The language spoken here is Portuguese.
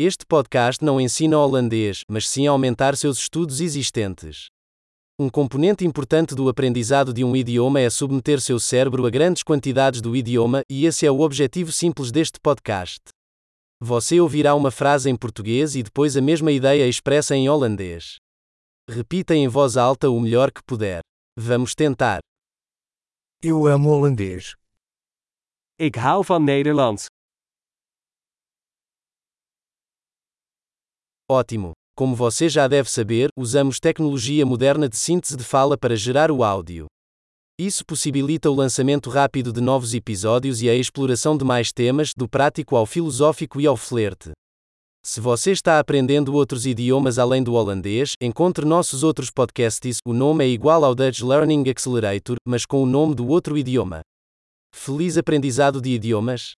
Este podcast não ensina holandês, mas sim aumentar seus estudos existentes. Um componente importante do aprendizado de um idioma é submeter seu cérebro a grandes quantidades do idioma, e esse é o objetivo simples deste podcast. Você ouvirá uma frase em português e depois a mesma ideia expressa em holandês. Repita em voz alta o melhor que puder. Vamos tentar. Eu amo holandês. Ik hou van Nederlands. Ótimo! Como você já deve saber, usamos tecnologia moderna de síntese de fala para gerar o áudio. Isso possibilita o lançamento rápido de novos episódios e a exploração de mais temas, do prático ao filosófico e ao flerte. Se você está aprendendo outros idiomas além do holandês, encontre nossos outros podcasts. O nome é igual ao Dutch Learning Accelerator, mas com o nome do outro idioma. Feliz aprendizado de idiomas!